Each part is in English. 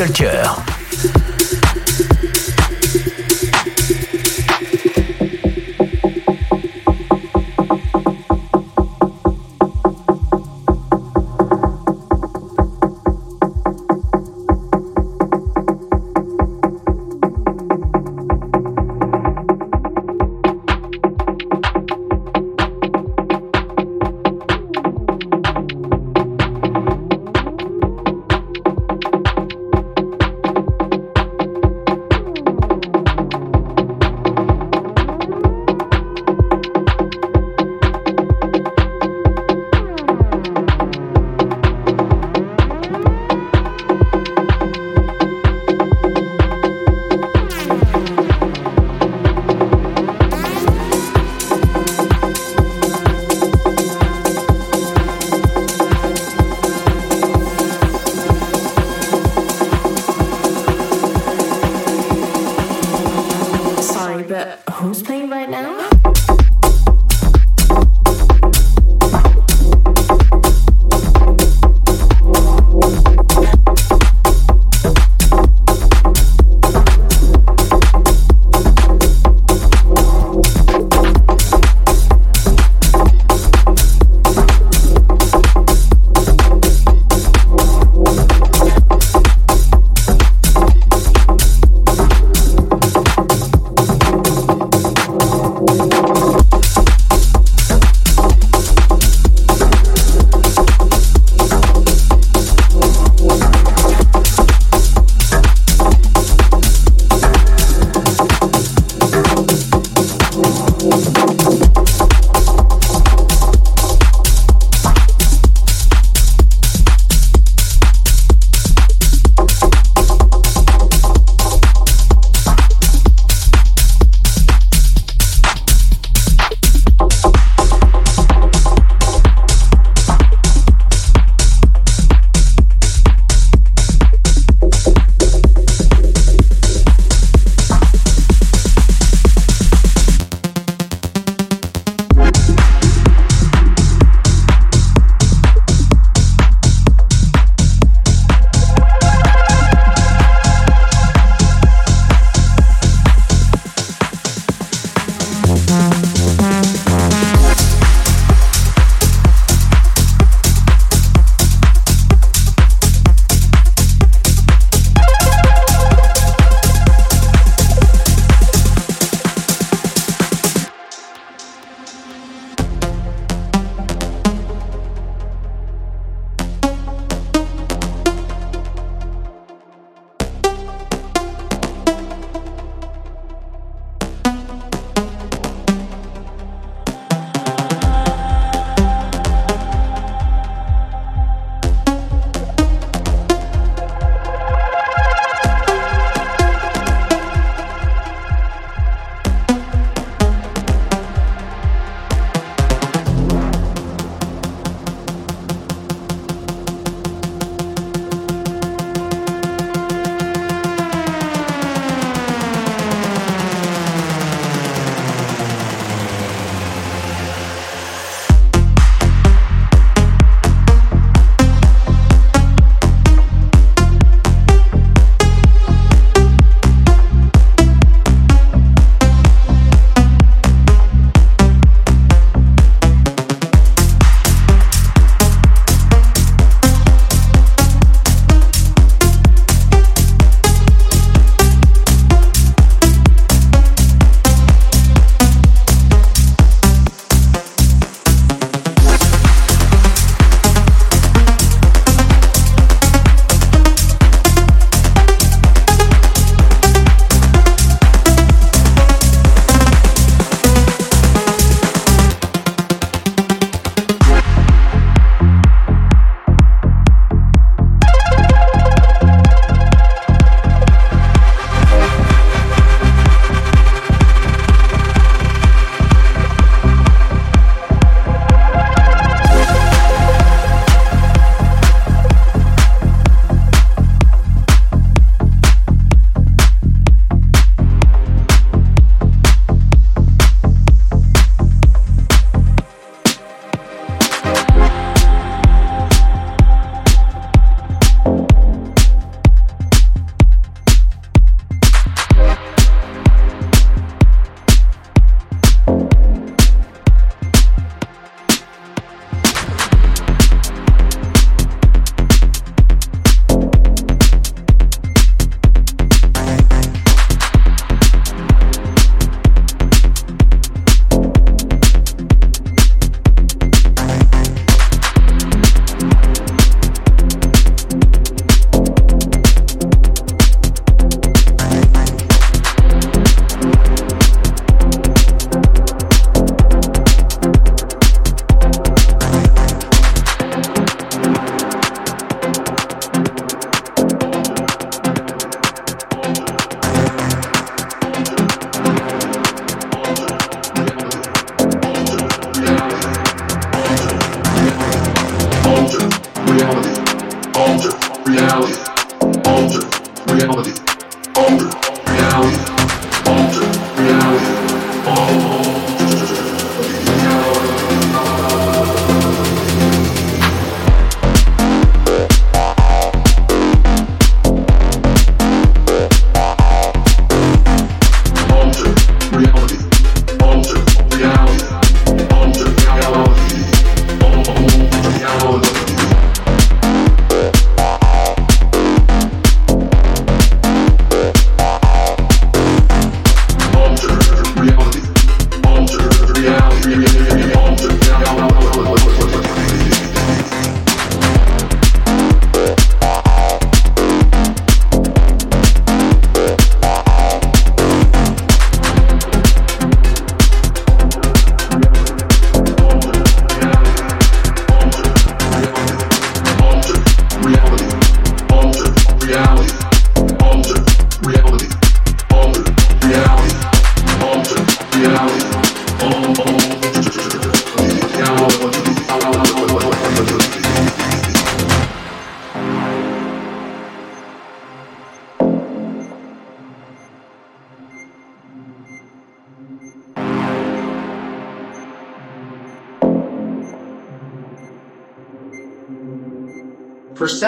Culture.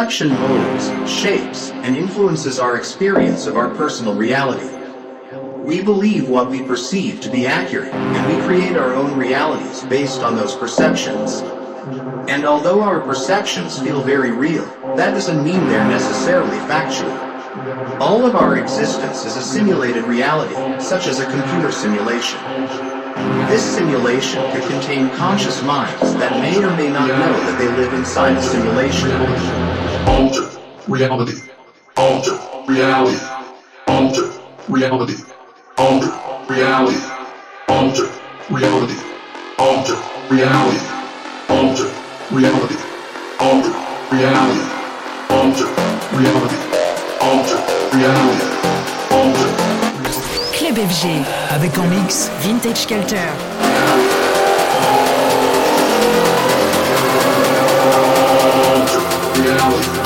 Perception molds, shapes, and influences our experience of our personal reality. We believe what we perceive to be accurate, and we create our own realities based on those perceptions. And although our perceptions feel very real, that doesn't mean they're necessarily factual. All of our existence is a simulated reality, such as a computer simulation. This simulation could contain conscious minds that may or may not know that they live inside a simulation. Alter reality. Alter reality. Alter reality. Alter reality. Alter reality. Alter reality. Alter reality. Alter reality. Alter reality. Alter reality. Alter Club FG. Avec en mix Vintage Culture. house.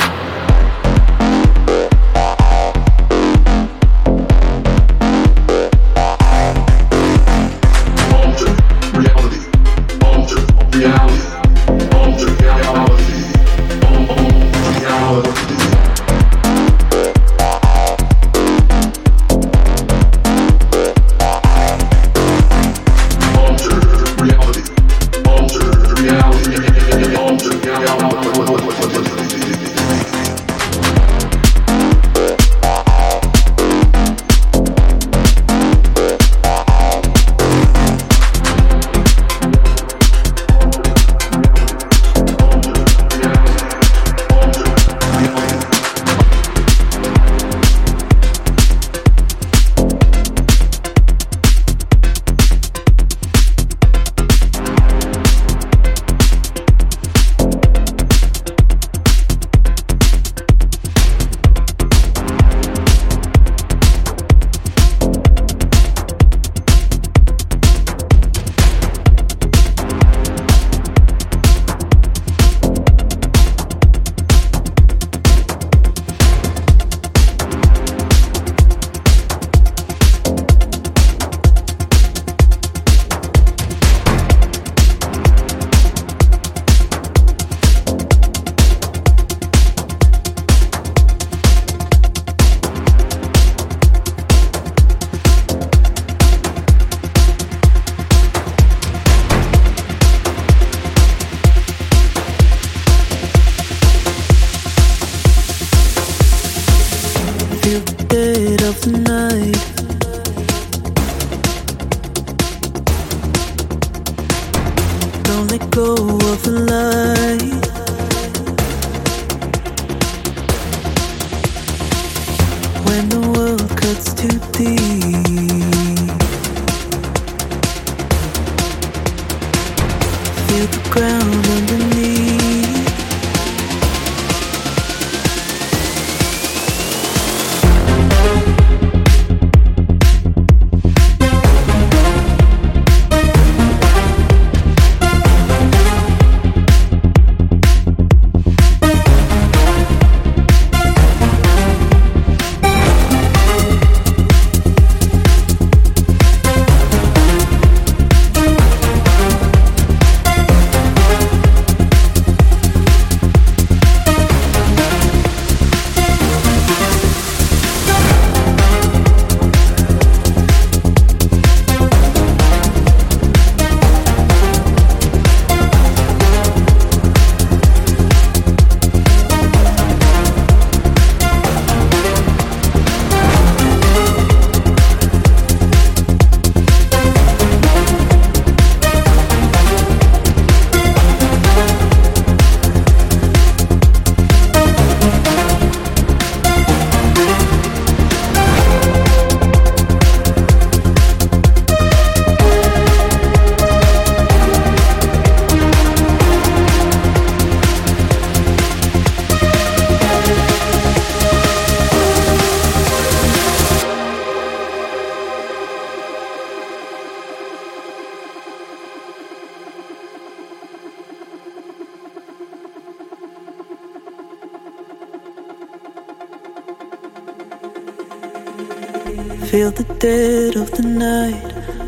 Feel the dead of the night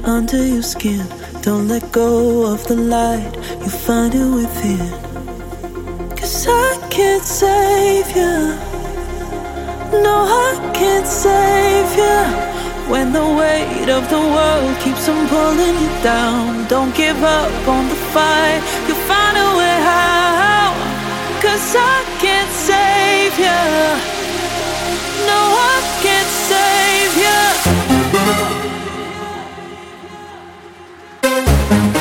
under your skin. Don't let go of the light, you find it within. Cause I can't save you. No, I can't save you. When the weight of the world keeps on pulling you down, don't give up on the fight. You'll find a way out. Cause I can't save you. You.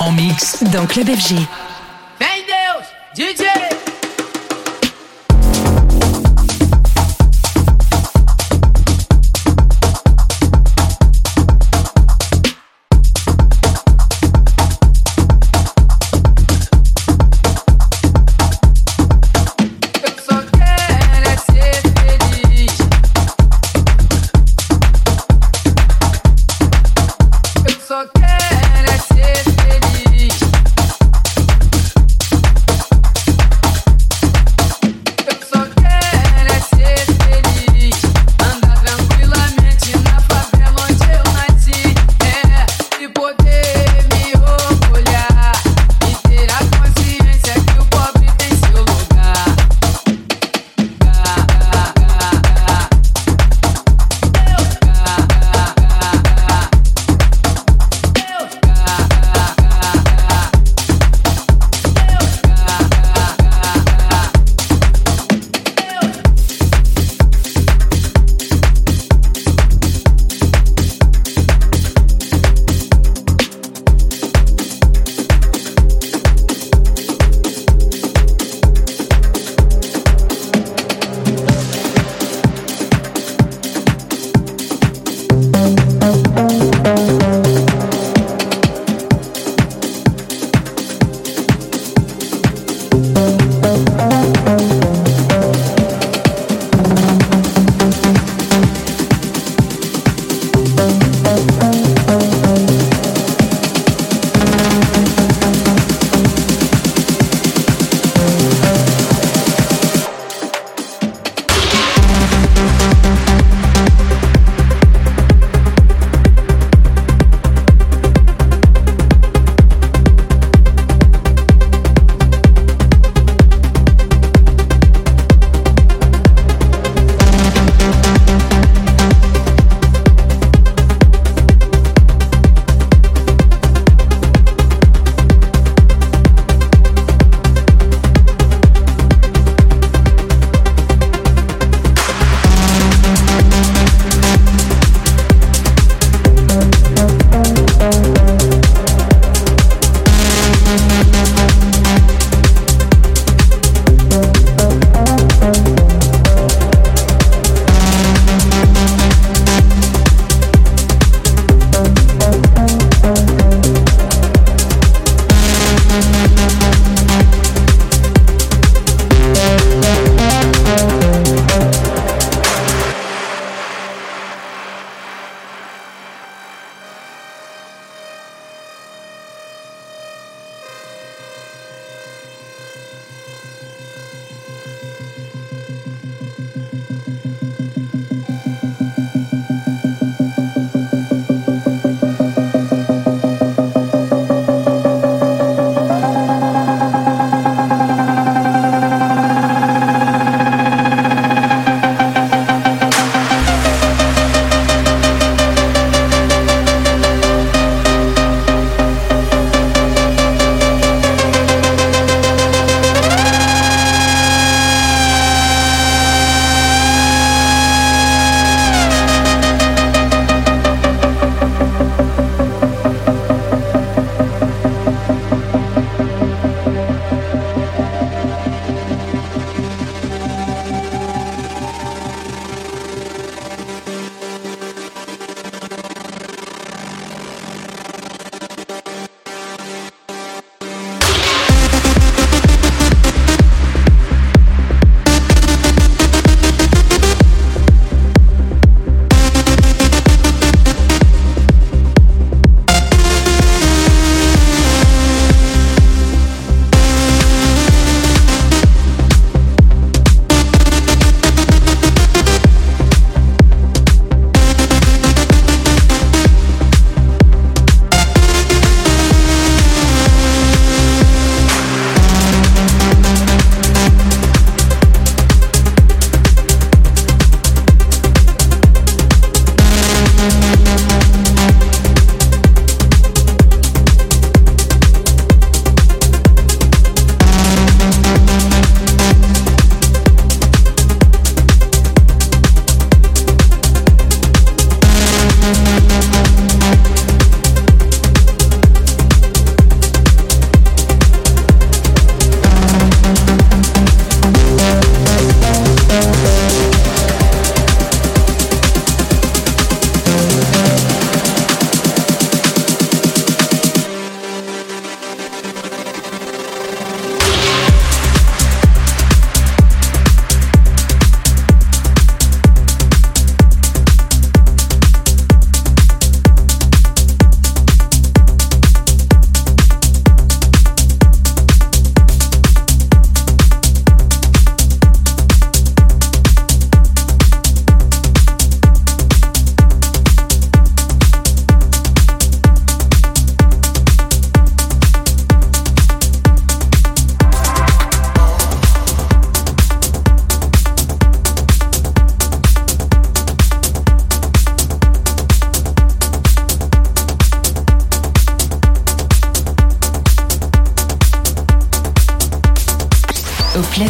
En mix dans Club FG.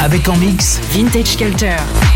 Avec en mix Vintage Culture.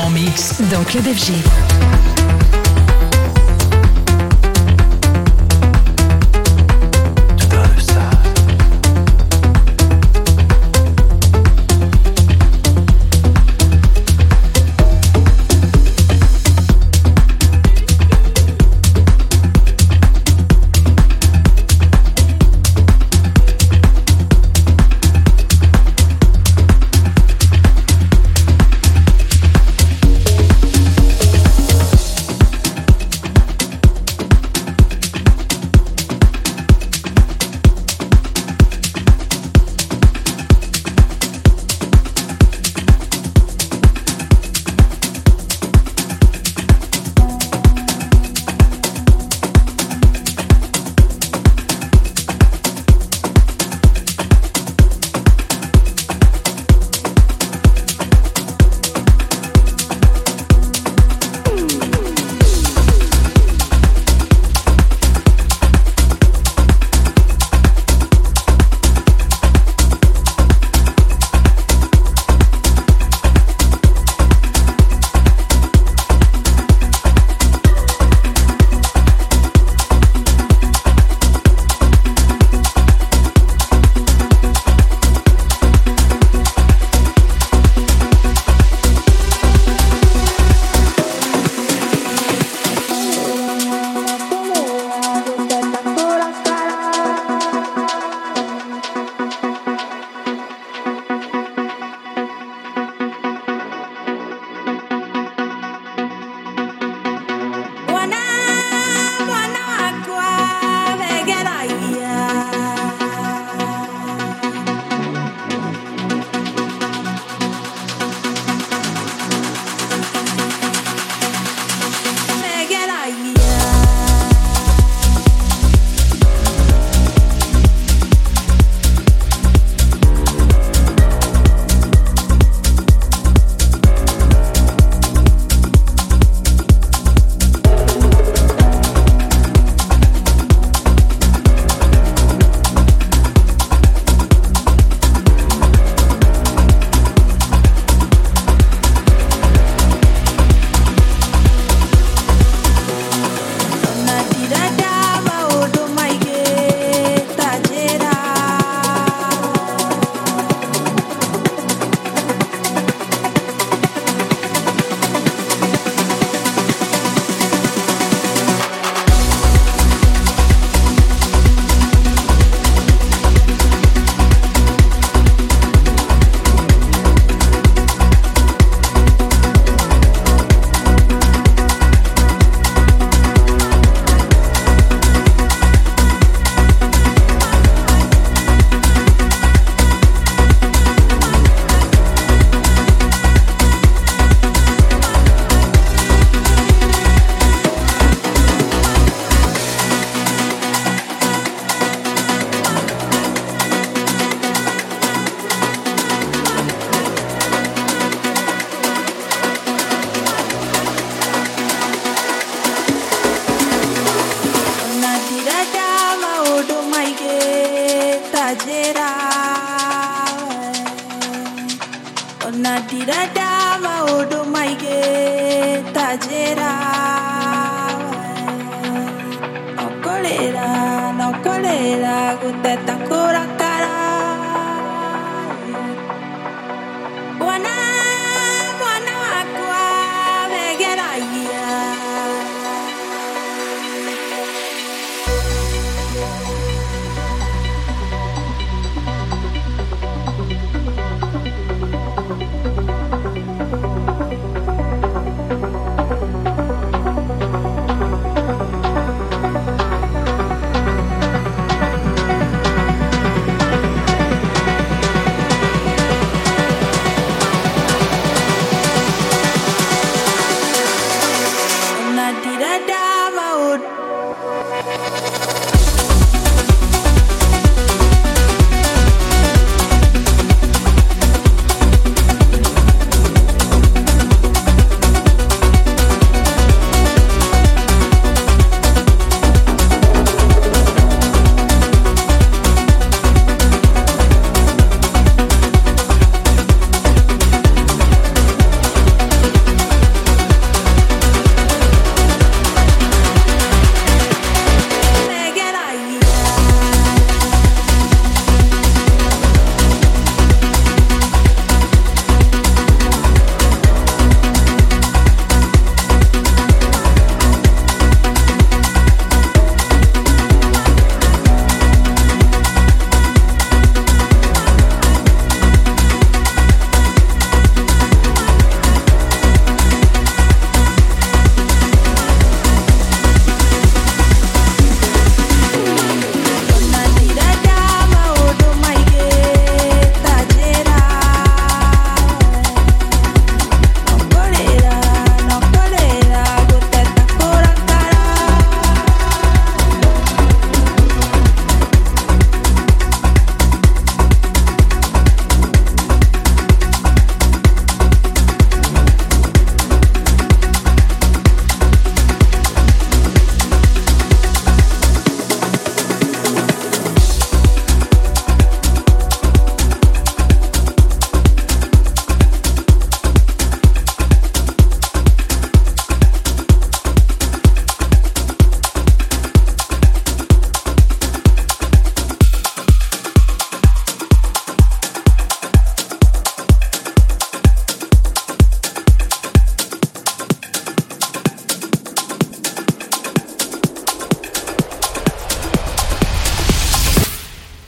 En mix dans Club FG.